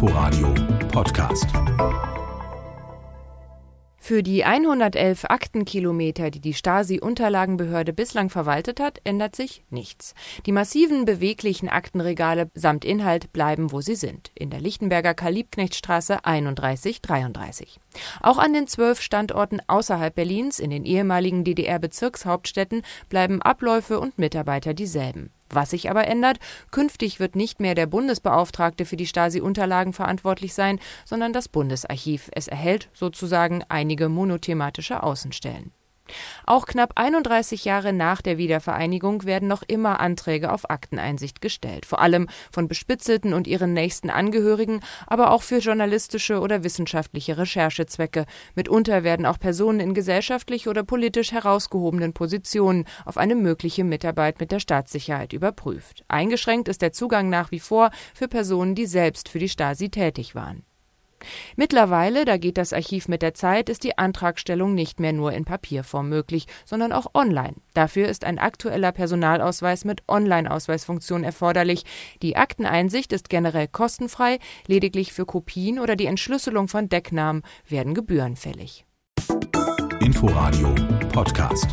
Inforadio Podcast. Für die 111 Aktenkilometer, die die Stasi-Unterlagenbehörde bislang verwaltet hat, ändert sich nichts. Die massiven, beweglichen Aktenregale samt Inhalt bleiben, wo sie sind, in der Lichtenberger Karl-Liebknecht-Straße 3133. Auch an den zwölf Standorten außerhalb Berlins, in den ehemaligen DDR-Bezirkshauptstädten, bleiben Abläufe und Mitarbeiter dieselben. Was sich aber ändert, künftig wird nicht mehr der Bundesbeauftragte für die Stasi-Unterlagen verantwortlich sein, sondern das Bundesarchiv. Es erhält sozusagen einige monothematische Außenstellen. Auch knapp 31 Jahre nach der Wiedervereinigung werden noch immer Anträge auf Akteneinsicht gestellt, vor allem von Bespitzelten und ihren nächsten Angehörigen, aber auch für journalistische oder wissenschaftliche Recherchezwecke. Mitunter werden auch Personen in gesellschaftlich oder politisch herausgehobenen Positionen auf eine mögliche Mitarbeit mit der Staatssicherheit überprüft. Eingeschränkt ist der Zugang nach wie vor für Personen, die selbst für die Stasi tätig waren. Mittlerweile, da geht das Archiv mit der Zeit, ist die Antragstellung nicht mehr nur in Papierform möglich, sondern auch online. Dafür ist ein aktueller Personalausweis mit Online-Ausweisfunktion erforderlich. Die Akteneinsicht ist generell kostenfrei, lediglich für Kopien oder die Entschlüsselung von Decknamen werden Gebühren fällig. Inforadio Podcast.